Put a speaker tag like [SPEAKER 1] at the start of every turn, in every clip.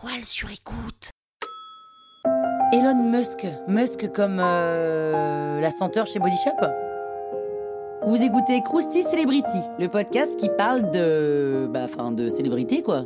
[SPEAKER 1] toile sur écoute.
[SPEAKER 2] Elon Musk, Musk comme euh, la senteur chez Body Shop. Vous écoutez Krusty Celebrity, le podcast qui parle de, bah, de célébrité quoi.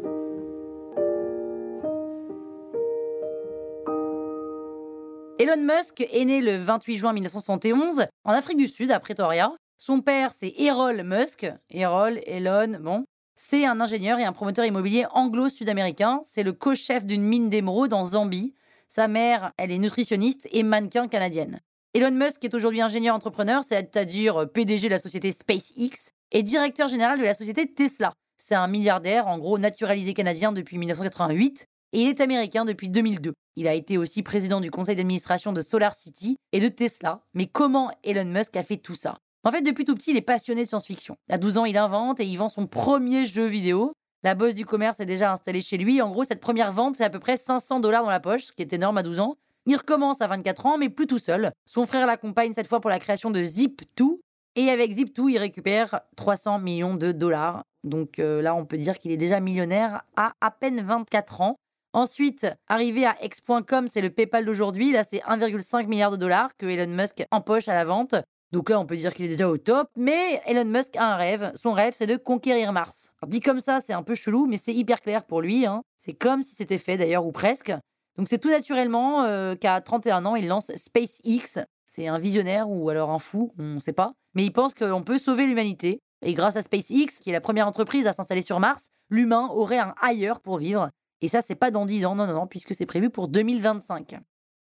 [SPEAKER 2] Elon Musk est né le 28 juin 1971 en Afrique du Sud, à Pretoria. Son père, c'est Errol Musk. Errol, Elon, bon. C'est un ingénieur et un promoteur immobilier anglo-sud-américain. C'est le co-chef d'une mine d'émeraude en Zambie. Sa mère, elle est nutritionniste et mannequin canadienne. Elon Musk est aujourd'hui ingénieur entrepreneur, c'est-à-dire PDG de la société SpaceX et directeur général de la société Tesla. C'est un milliardaire, en gros naturalisé canadien depuis 1988 et il est américain depuis 2002. Il a été aussi président du conseil d'administration de Solar City et de Tesla. Mais comment Elon Musk a fait tout ça? En fait, depuis tout petit, il est passionné de science-fiction. À 12 ans, il invente et il vend son premier jeu vidéo. La bosse du commerce est déjà installée chez lui. En gros, cette première vente, c'est à peu près 500 dollars dans la poche, ce qui est énorme à 12 ans. Il recommence à 24 ans, mais plus tout seul. Son frère l'accompagne cette fois pour la création de Zip2. Et avec Zip2, il récupère 300 millions de dollars. Donc euh, là, on peut dire qu'il est déjà millionnaire à à peine 24 ans. Ensuite, arrivé à X.com, c'est le PayPal d'aujourd'hui. Là, c'est 1,5 milliard de dollars que Elon Musk empoche à la vente. Donc là, on peut dire qu'il est déjà au top. Mais Elon Musk a un rêve. Son rêve, c'est de conquérir Mars. Alors, dit comme ça, c'est un peu chelou, mais c'est hyper clair pour lui. Hein. C'est comme si c'était fait d'ailleurs, ou presque. Donc c'est tout naturellement euh, qu'à 31 ans, il lance SpaceX. C'est un visionnaire ou alors un fou, on ne sait pas. Mais il pense qu'on peut sauver l'humanité. Et grâce à SpaceX, qui est la première entreprise à s'installer sur Mars, l'humain aurait un ailleurs pour vivre. Et ça, c'est pas dans 10 ans, non, non, non, puisque c'est prévu pour 2025.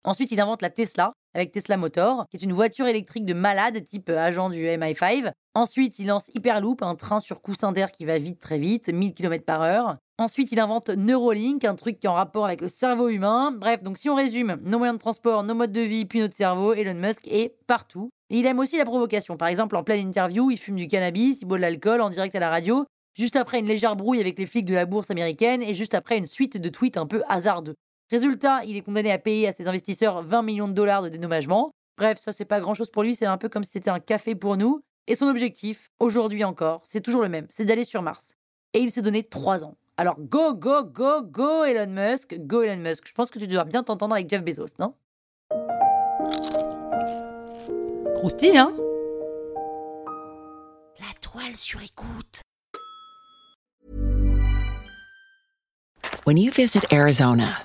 [SPEAKER 2] Ensuite, il invente la Tesla avec Tesla Motor, qui est une voiture électrique de malade type agent du MI5. Ensuite, il lance Hyperloop, un train sur coussin d'air qui va vite, très vite, 1000 km par heure. Ensuite, il invente Neuralink, un truc qui est en rapport avec le cerveau humain. Bref, donc si on résume, nos moyens de transport, nos modes de vie, puis notre cerveau, Elon Musk est partout. Et il aime aussi la provocation. Par exemple, en pleine interview, il fume du cannabis, il boit de l'alcool en direct à la radio juste après une légère brouille avec les flics de la bourse américaine et juste après une suite de tweets un peu hasardeux. Résultat, il est condamné à payer à ses investisseurs 20 millions de dollars de dédommagement. Bref, ça c'est pas grand chose pour lui, c'est un peu comme si c'était un café pour nous. Et son objectif, aujourd'hui encore, c'est toujours le même, c'est d'aller sur Mars. Et il s'est donné 3 ans. Alors go, go, go, go Elon Musk, go Elon Musk. Je pense que tu dois bien t'entendre avec Jeff Bezos, non? Croustille, hein?
[SPEAKER 1] La toile sur écoute.
[SPEAKER 3] When you visit Arizona,